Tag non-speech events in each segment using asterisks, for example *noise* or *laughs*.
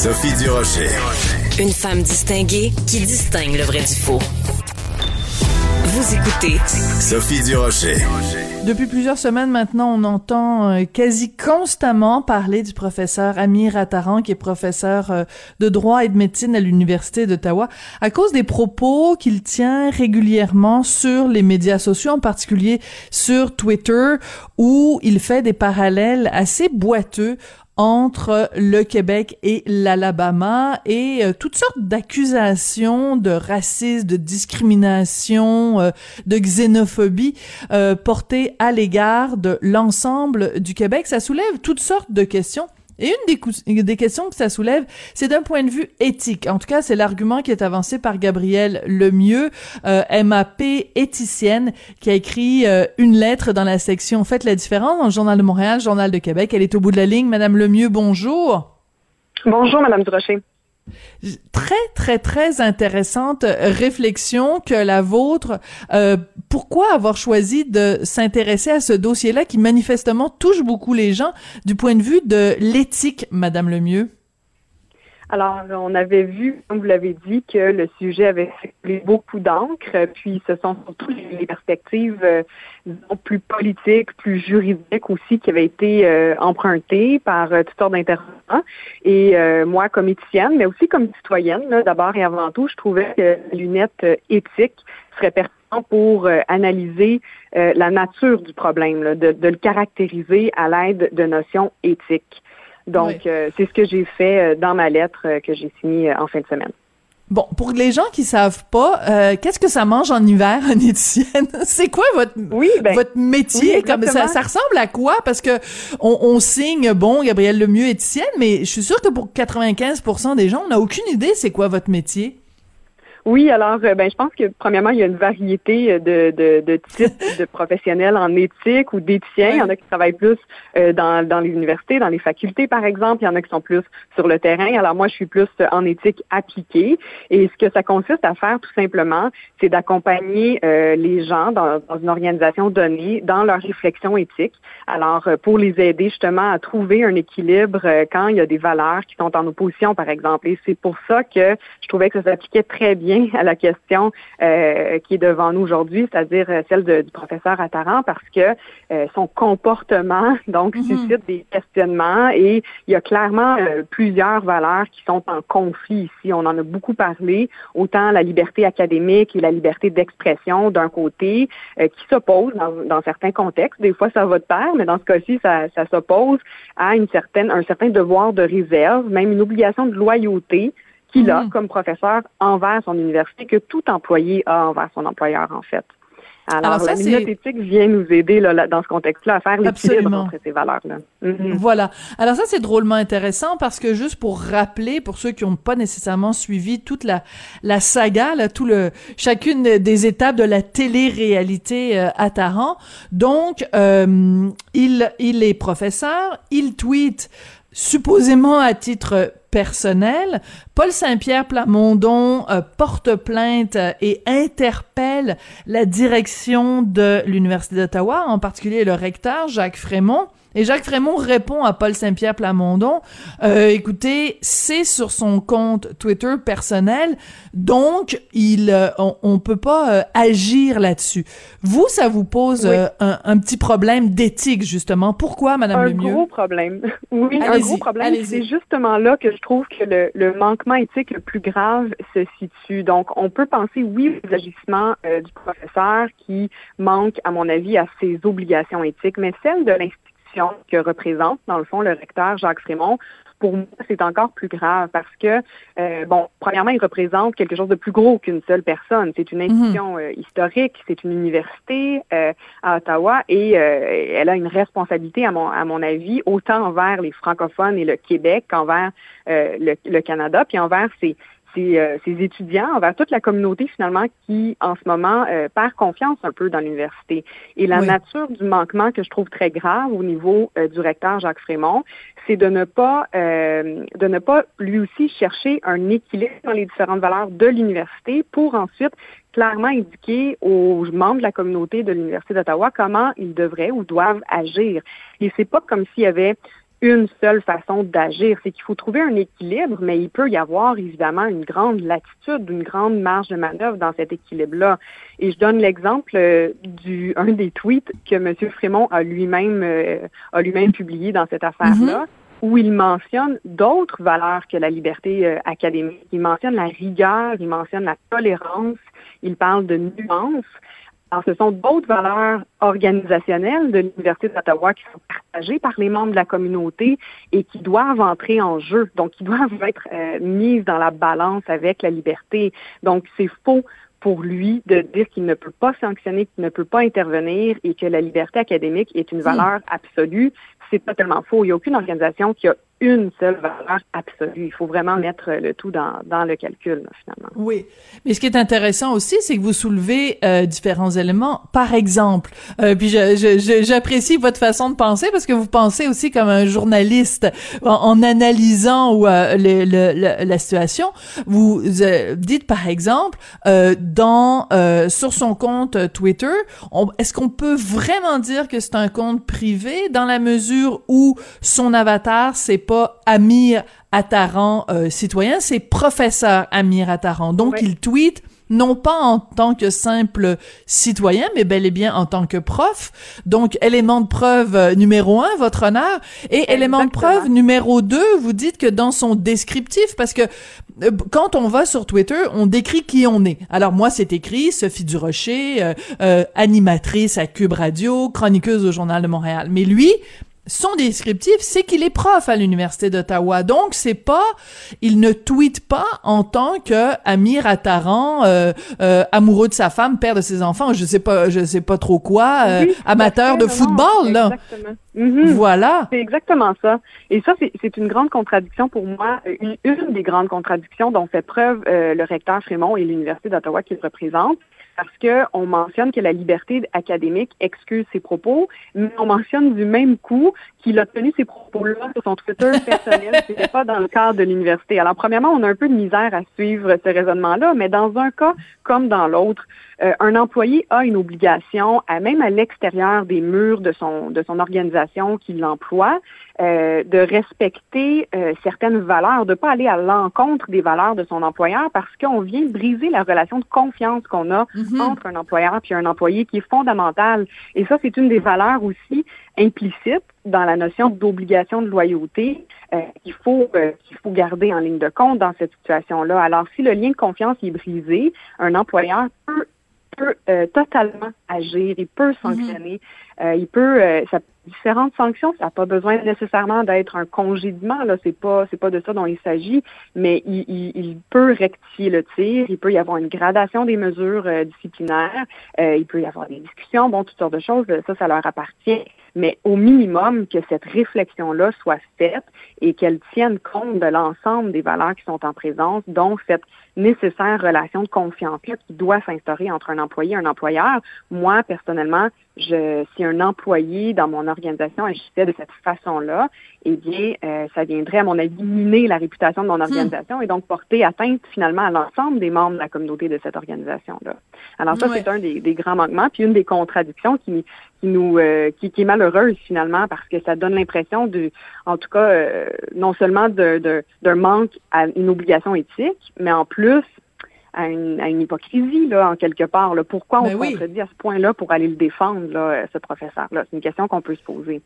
Sophie Durocher. Une femme distinguée qui distingue le vrai du faux. Vous écoutez Sophie Durocher. Depuis plusieurs semaines maintenant, on entend euh, quasi constamment parler du professeur Amir Attaran, qui est professeur euh, de droit et de médecine à l'Université d'Ottawa, à cause des propos qu'il tient régulièrement sur les médias sociaux, en particulier sur Twitter, où il fait des parallèles assez boiteux entre le Québec et l'Alabama et euh, toutes sortes d'accusations de racisme, de discrimination, euh, de xénophobie euh, portées à l'égard de l'ensemble du Québec. Ça soulève toutes sortes de questions et une des, des, questions que ça soulève, c'est d'un point de vue éthique. En tout cas, c'est l'argument qui est avancé par Gabrielle Lemieux, euh, MAP éthicienne, qui a écrit euh, une lettre dans la section Faites la différence dans le Journal de Montréal, Journal de Québec. Elle est au bout de la ligne. Madame Lemieux, bonjour. Bonjour, Madame Durocher. Très, très, très intéressante réflexion que la vôtre. Euh, pourquoi avoir choisi de s'intéresser à ce dossier-là qui manifestement touche beaucoup les gens du point de vue de l'éthique, Madame Lemieux? Alors, on avait vu, comme vous l'avez dit, que le sujet avait fait beaucoup d'encre, puis ce sont surtout les perspectives euh, plus politiques, plus juridiques aussi qui avaient été euh, empruntées par euh, toutes sortes d'intervenants. Et moi, comme éthicienne, mais aussi comme citoyenne, d'abord et avant tout, je trouvais que la lunette éthique serait pertinente pour analyser la nature du problème, de, de le caractériser à l'aide de notions éthiques. Donc, euh, c'est ce que j'ai fait euh, dans ma lettre euh, que j'ai signée en fin de semaine. Bon, pour les gens qui savent pas, qu'est-ce que ça mange en hiver, *laughs* en éthicienne C'est quoi votre ben, votre métier? Comme ça, ça ressemble à quoi? Parce que on, signe, bon, Gabriel Lemieux éthicienne, mais je suis sûre que pour 95% des gens, on n'a aucune idée c'est quoi votre métier. Oui, alors, euh, ben, je pense que premièrement, il y a une variété euh, de, de, de types de *laughs* professionnels en éthique ou d'éthiciens. Il y en a qui travaillent plus euh, dans, dans les universités, dans les facultés, par exemple. Il y en a qui sont plus sur le terrain. Alors, moi, je suis plus en éthique appliquée. Et ce que ça consiste à faire, tout simplement, c'est d'accompagner les gens dans, dans, une organisation donnée dans leur réflexion éthique. Alors, pour les aider justement à trouver un équilibre quand il y a des valeurs qui sont en opposition, par exemple. Et c'est pour ça que je trouvais que ça s'appliquait très bien à la question euh, qui est devant nous aujourd'hui, c'est-à-dire euh, celle du professeur Attaran, parce que euh, son comportement *laughs* donc mhm. suscite des questionnements et il y a clairement plusieurs valeurs qui sont en conflit ici. On en a beaucoup parlé, autant la liberté académique et la liberté d'expression d'un côté, qui s'opposent dans, certains contextes. Des fois, ça va de pair, mais dans ce cas-ci, ça, ça s'oppose à une certaine, un certain devoir de réserve, même une obligation de loyauté qu'il a mm. comme professeur envers son université que tout employé a envers son employeur, en fait. Alors, la minute éthique vient nous aider là, dans ce contexte-là à faire l'équilibre entre ces valeurs-là. Mm-hmm. Voilà. Alors ça, c'est drôlement intéressant parce que juste pour rappeler, pour ceux qui n'ont pas nécessairement suivi toute la, la saga, là, tout le, chacune des étapes de la télé-réalité euh, à Taran, donc, euh, il, il est professeur, il tweet supposément à titre personnel. Paul Saint-Pierre Plamondon euh, porte plainte et interpelle la direction de l'Université d'Ottawa, en particulier le recteur Jacques Frémont, et Jacques Frémont répond à Paul Saint-Pierre Plamondon, euh, écoutez, c'est sur son compte Twitter personnel, donc il, euh, on, peut pas euh, agir là-dessus. Vous, ça vous pose euh, un, petit problème d'éthique justement. Pourquoi, Madame Lemieux? Un gros problème. *laughs* Oui, un gros problème. C'est justement là que je trouve que le, manquement éthique le plus grave se situe. Donc, on peut penser oui aux agissements du professeur qui manque, à mon avis, à ses obligations éthiques, mais celle de l'institution que représente, dans le fond, le recteur Jacques Frémont, pour moi, c'est encore plus grave parce que, euh, bon, premièrement, il représente quelque chose de plus gros qu'une seule personne. C'est une institution mhm. euh, historique, c'est une université euh, à Ottawa et elle a une responsabilité, à mon, à mon avis, autant envers les francophones et le Québec qu'envers le, le, Canada, puis envers ses, euh, ces, étudiants, envers toute la communauté finalement qui, en ce moment, euh, perd confiance un peu dans l'université. Et la nature du manquement que je trouve très grave au niveau euh, du recteur Jacques Frémont, c'est de ne pas de ne pas lui aussi chercher un équilibre dans les différentes valeurs de l'université pour ensuite clairement indiquer aux membres de la communauté de l'Université d'Ottawa comment ils devraient ou doivent agir. Et c'est pas comme s'il y avait une seule façon d'agir. C'est qu'il faut trouver un équilibre, mais il peut y avoir évidemment une grande latitude, une grande marge de manœuvre dans cet équilibre-là. Et je donne l'exemple euh, du un des tweets que M. Frémont a lui-même euh, a lui-même publié dans cette affaire-là. Mm-hmm. où il mentionne d'autres valeurs que la liberté euh, académique. Il mentionne la rigueur, il mentionne la tolérance, il parle de nuances. Alors, ce sont d'autres valeurs organisationnelles de l'Université d'Ottawa qui sont partagées par les membres de la communauté et qui doivent entrer en jeu, donc qui doivent *laughs* être euh, mises dans la balance avec la liberté. Donc, c'est faux pour lui de dire qu'il ne peut pas sanctionner, qu'il ne peut pas intervenir et que la liberté académique est une valeur absolue. C'est totalement faux. Il n'y a aucune organisation qui a une seule valeur absolue. Il faut vraiment mettre le tout dans, dans le calcul, finalement. Oui. Mais ce qui est intéressant aussi, c'est que vous soulevez euh, différents éléments. Par exemple, euh, puis j'apprécie votre façon de penser parce que vous pensez aussi comme un journaliste en, analysant euh, la situation. Vous euh, dites, par exemple, euh, dans sur son compte Twitter, est-ce qu'on peut vraiment dire que c'est un compte privé dans la mesure où son avatar, c'est pas Amir Attaran euh, citoyen, c'est professeur Amir Attaran. Donc il tweet non pas en tant que simple citoyen, mais bel et bien en tant que prof. Donc, élément de preuve euh, numéro un, votre honneur. Et élément de preuve numéro deux, vous dites que dans son descriptif, parce que euh, quand on va sur Twitter, on décrit qui on est. Alors moi, c'est écrit Sophie Durocher, euh, animatrice à Cube Radio, chroniqueuse au Journal de Montréal. Mais lui, son descriptif, c'est qu'il est prof à l'université d'Ottawa. Donc, c'est pas, il ne tweet pas en tant que Amir Attaran, euh, euh, amoureux de sa femme, père de ses enfants, je sais pas, je sais pas trop quoi, euh, amateur de football, là. Exactement. Mhm. Voilà. C'est exactement ça. Et ça, c'est une grande contradiction pour moi, une, une, des grandes contradictions dont fait preuve le recteur Frémont et l'université d'Ottawa qu'il représente parce qu'on mentionne que la liberté académique excuse ses propos, mais on mentionne du même coup qu'il a tenu ces propos-là sur son Twitter *laughs* personnel, c'était pas dans le cadre de l'université. Alors, premièrement, on a un peu de misère à suivre ce raisonnement-là, mais dans un cas comme dans l'autre, euh, un employé a une obligation, à, même à l'extérieur des murs de son, de son organisation qui l'emploie, euh, de respecter euh, certaines valeurs, de pas aller à l'encontre des valeurs de son employeur parce qu'on vient briser la relation de confiance qu'on a mhm. entre un employeur et un employé qui est fondamentale. Et ça, c'est une des valeurs aussi implicites dans la notion d'obligation de loyauté euh, qu'il faut qu'il faut garder en ligne de compte dans cette situation-là. Alors, si le lien de confiance est brisé, un employeur peut peut euh, totalement agir, il peut sanctionner, euh, il peut, euh, ça, différentes sanctions, ça n'a pas besoin nécessairement d'être un congédiement, là, c'est pas, c'est pas de ça dont il s'agit, mais il, il, il, peut rectifier le tir, il peut y avoir une gradation des mesures disciplinaires, il peut y avoir des discussions, bon, toutes sortes de choses, ça, ça leur appartient mais au minimum que cette réflexion-là soit faite et qu'elle tienne compte de l'ensemble des valeurs qui sont en présence, dont cette nécessaire relation de confiance-là qui doit s'instaurer entre un employé et un employeur. Moi, personnellement, je, si un employé dans mon organisation agissait de cette façon-là, eh bien, euh, ça viendrait, à mon avis, miner la réputation de mon hmm. organisation et donc porter atteinte finalement à l'ensemble des membres de la communauté de cette organisation-là. Alors ça, c'est un des, des, grands manquements, puis une des contradictions qui, qui nous, euh, qui, qui, est malheureuse finalement parce que ça donne l'impression de, en tout cas, euh, non seulement d'un manque à une obligation éthique, mais en plus à une, à une hypocrisie, là, en quelque part. Là. Pourquoi on ben se contredit à ce point-là pour aller le défendre, là, ce professeur-là? C'est une question qu'on peut se poser.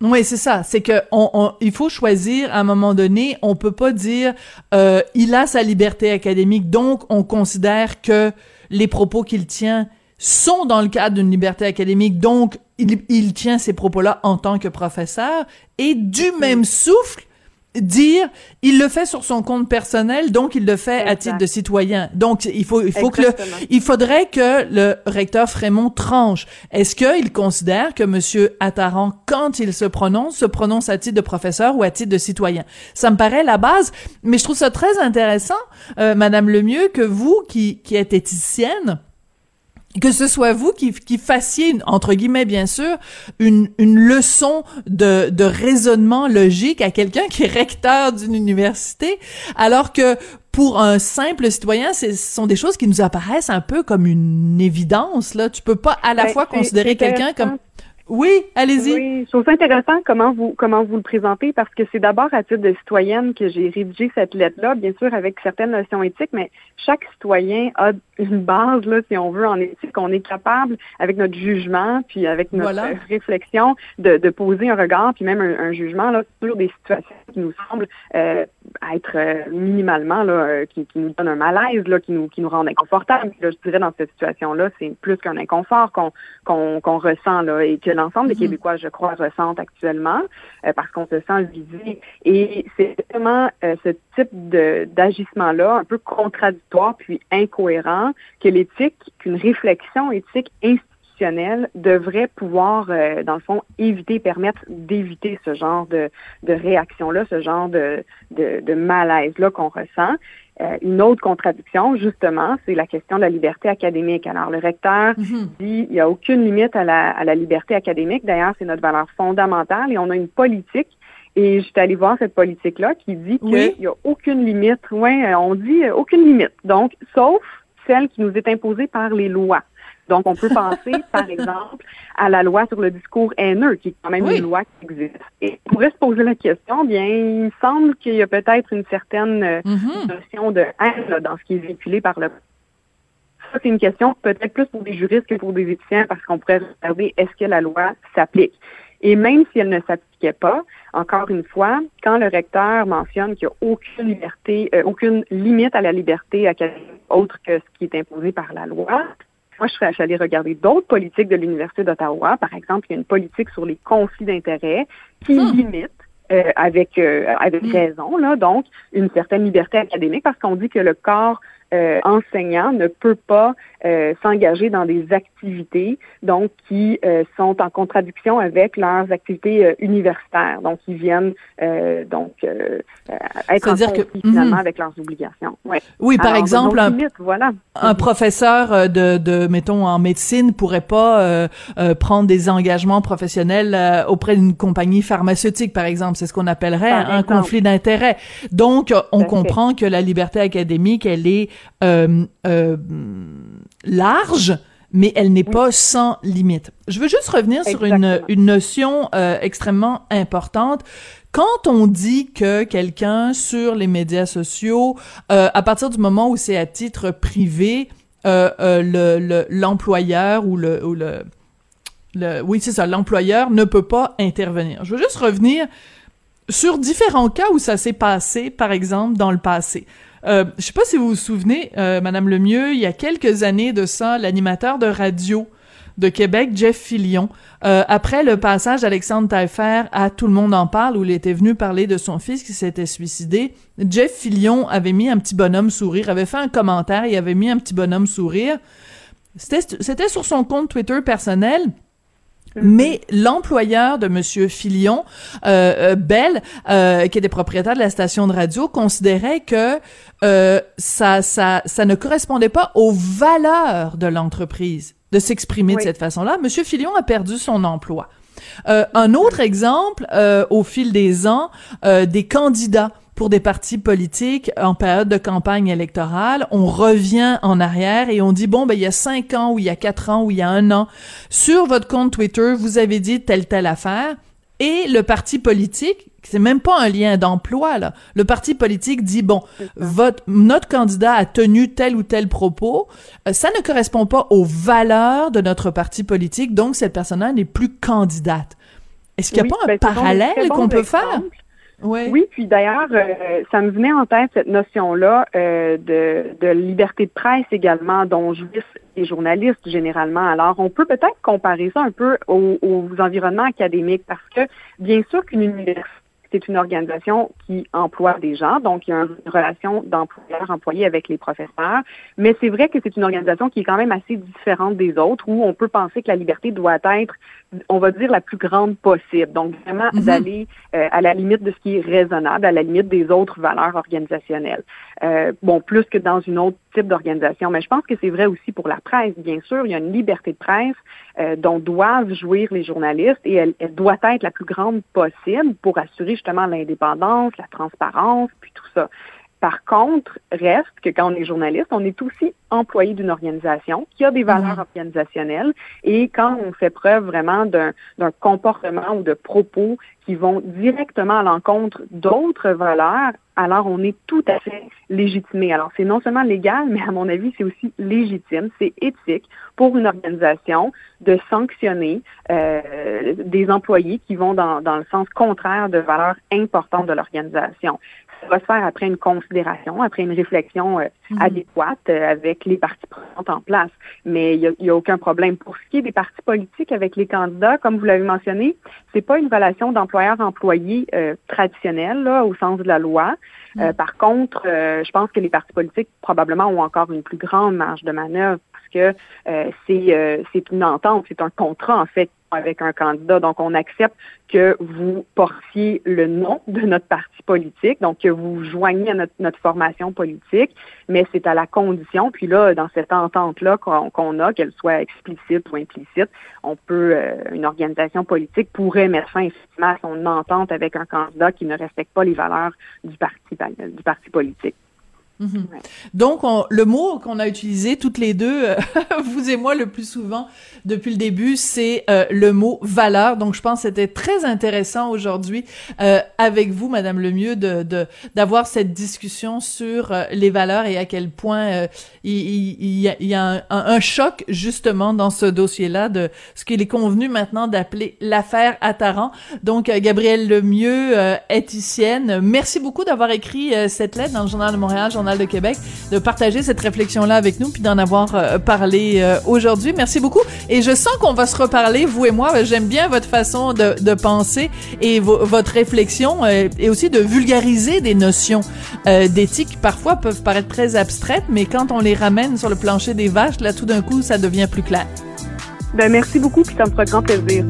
Oui, c'est ça. C'est que on, on, il faut choisir à un moment donné. On peut pas dire euh, il a sa liberté académique, donc on considère que les propos qu'il tient sont dans le cadre d'une liberté académique, donc il, il tient ces propos-là en tant que professeur. Et du même souffle, dire il le fait sur son compte personnel donc il le fait à titre de citoyen. Donc il faut il faut que le, il faudrait que le recteur Frémont tranche. Est-ce qu'il considère que monsieur Attaran quand il se prononce se prononce à titre de professeur ou à titre de citoyen? Ça me paraît la base mais je trouve ça très intéressant euh, madame Lemieux que vous qui qui êtes éthicienne que ce soit vous qui, qui fassiez, entre guillemets bien sûr, une, une leçon de, de raisonnement logique à quelqu'un qui est recteur d'une université, alors que pour un simple citoyen, ce sont des choses qui nous apparaissent un peu comme une évidence. Là, tu peux pas à la ben, fois considérer quelqu'un comme Oui, allez-y. Oui, je trouve ça intéressant comment vous comment vous le présentez parce que c'est d'abord à titre de citoyenne que j'ai rédigé cette lettre-là, bien sûr avec certaines notions éthiques, mais chaque citoyen a une base, là, si on veut, en éthique. On est capable, avec notre jugement, puis avec notre réflexion, de, de, poser un regard, puis même un, jugement là, sur des situations qui nous semblent euh, être euh, minimalement, là, euh, qui, qui, nous donnent un malaise, là, qui nous qui nous rendent inconfortables. Là, je dirais dans cette situation-là, c'est plus qu'un inconfort qu'on qu'on qu'on ressent là, et que l'ensemble des mm-hmm. Québécois, je crois, ressentent actuellement, parce qu'on se sent visé. Et c'est vraiment ce type d'agissement-là, un peu contradictoire puis incohérent, que l'éthique, qu'une réflexion éthique institutionnelle devrait pouvoir, euh, dans le fond, éviter, permettre d'éviter ce genre de, de réaction-là, ce genre de, de, malaise-là qu'on ressent. Euh, une autre contradiction, justement, c'est la question de la liberté académique. Alors, le recteur mm-hmm. dit il n'y a aucune limite à la, à la liberté académique. D'ailleurs, c'est notre valeur fondamentale et on a une politique et je suis allée voir cette politique-là qui dit qu'il n'y a aucune limite. Oui, on dit aucune limite. Donc, sauf celle qui nous est imposée par les lois. Donc, on peut penser, *laughs* par exemple, à la loi sur le discours haineux, qui est quand même une loi qui existe. Et on pourrait se poser la question, bien, il me semble qu'il y a peut-être une certaine euh, mm-hmm. notion de haine dans ce qui est véhiculé par le ça, c'est une question peut-être plus pour des juristes que pour des étudiants parce qu'on pourrait regarder est-ce que la loi s'applique? Et même si elle ne s'appliquait pas, encore une fois, quand le recteur mentionne qu'il n'y a aucune liberté, euh, aucune limite à la liberté académique autre que ce qui est imposé par la loi, moi, je serais allée regarder d'autres politiques de l'Université d'Ottawa. Par exemple, il y a une politique sur les conflits d'intérêts qui limite euh, avec euh, avec raison là donc une certaine liberté académique parce qu'on dit que le corps euh, enseignants ne peut pas euh, s'engager dans des activités donc qui euh, sont en contradiction avec leurs activités universitaires. Donc, ils viennent donc être en finalement avec leurs obligations. Ouais. Oui, par exemple, un, voilà. un professeur de, de, mettons, en médecine pourrait pas prendre des engagements professionnels auprès d'une compagnie pharmaceutique, par exemple. C'est ce qu'on appellerait un conflit d'intérêts. Donc, on comprend que la liberté académique, elle est euh, euh, large, mais elle n'est pas sans limite. Je veux juste revenir sur une, une notion euh, extrêmement importante. Quand on dit que quelqu'un sur les médias sociaux, à partir du moment où c'est à titre privé, le l'employeur ou le, ou le, le oui c'est ça, l'employeur ne peut pas intervenir. Je veux juste revenir sur différents cas où ça s'est passé, par exemple dans le passé. Euh, je sais pas si vous vous souvenez, euh, Madame Lemieux, il y a quelques années de ça, l'animateur de radio de Québec, Jeff Fillion, euh, après le passage d'Alexandre Taillefer à Tout le monde en parle, où il était venu parler de son fils qui s'était suicidé, Jeff Fillion avait mis un petit bonhomme sourire, avait fait un commentaire, il avait mis un petit bonhomme sourire. C'était sur son compte Twitter personnel. Mais l'employeur de Monsieur Filion, euh, euh Bell, euh, qui était propriétaire de la station de radio, considérait que euh, ça, ça, ça ne correspondait pas aux valeurs de l'entreprise de s'exprimer de cette façon-là. Monsieur Filion a perdu son emploi. un autre exemple, au fil des ans, des candidats pour des partis politiques en période de campagne électorale, on revient en arrière et on dit bon ben il y a cinq ans ou il y a quatre ans ou il y a un an sur votre compte Twitter vous avez dit telle telle affaire et le parti politique c'est même pas un lien d'emploi là. Le parti politique dit bon, votre notre candidat a tenu tel ou tel propos, euh, ça ne correspond pas aux valeurs de notre parti politique, donc cette personne-là n'est plus candidate. Est-ce qu'il n'y a pas un ben, parallèle qu'on peut faire? Oui, puis d'ailleurs, euh, ça me venait en tête cette notion-là euh, de, de, liberté de presse également, dont jouissent les journalistes généralement. Alors, on peut peut-être comparer ça un peu aux, aux environnements académiques, parce que bien sûr qu'une université c'est une organisation qui emploie des gens, donc il y a une relation d'employeur-employé avec les professeurs, mais c'est vrai que c'est une organisation qui est quand même assez différente des autres, où on peut penser que la liberté doit être, on va dire, la plus grande possible. Donc vraiment mm-hmm. d'aller euh, à la limite de ce qui est raisonnable, à la limite des autres valeurs organisationnelles. Euh, bon, plus que dans une autre type d'organisation. Mais je pense que c'est vrai aussi pour la presse. Bien sûr, il y a une liberté de presse euh, dont doivent jouir les journalistes et elle, elle, doit être la plus grande possible pour assurer justement l'indépendance, la transparence, puis tout ça. Par contre, reste que quand on est journaliste, on est aussi employé d'une organisation qui a des valeurs mhm. organisationnelles et quand on fait preuve vraiment d'un comportement ou de propos qui vont directement à l'encontre d'autres valeurs, alors on est tout à fait légitimé. Alors c'est non seulement légal, mais à mon avis, c'est aussi légitime, c'est éthique pour une organisation de sanctionner euh, des employés qui vont dans, dans le sens contraire de valeurs importantes de l'organisation ça va se faire après une considération, après une réflexion euh, mhm. adéquate euh, avec les partis prenantes en place. Mais il n'y a, a, aucun problème. Pour ce qui est des partis politiques avec les candidats, comme vous l'avez mentionné, c'est pas une relation d'employeur-employé euh, traditionnelle là, au sens de la loi. Mhm. par contre, je pense que les partis politiques probablement ont encore une plus grande marge de manœuvre parce que c'est c'est une entente, c'est un contrat en fait avec un candidat. Donc, on accepte que vous portiez le nom de notre parti politique, donc que vous joignez à notre, notre formation politique, mais c'est à la condition, puis là, dans cette entente-là qu'on a, qu'elle soit explicite ou implicite, on peut, euh, une organisation politique pourrait mettre fin effectivement à son entente avec un candidat qui ne respecte pas les valeurs du parti, du parti politique. Mhm. Donc, le mot qu'on a utilisé toutes les deux, euh, *laughs* vous et moi, le plus souvent depuis le début, c'est euh, le mot valeur. Donc, je pense que c'était très intéressant aujourd'hui euh, avec vous, Madame Lemieux, de d'avoir cette discussion sur les valeurs et à quel point il, il, y a, il y a un, un, choc justement dans ce dossier-là de ce qu'il est convenu maintenant d'appeler l'affaire Attaran. Donc, Gabrielle Lemieux, éthicienne, merci beaucoup d'avoir écrit cette lettre dans le Journal de Montréal, de Québec, de partager cette réflexion-là avec nous, puis d'en avoir euh, parlé euh, aujourd'hui. Merci beaucoup. Et je sens qu'on va se reparler, vous et moi. J'aime bien votre façon de, penser et votre réflexion euh, et aussi de vulgariser des notions d'éthique qui parfois peuvent paraître très abstraites, mais quand on les ramène sur le plancher des vaches, là, tout d'un coup, ça devient plus clair. Ben, merci beaucoup, puis ça me fera grand plaisir.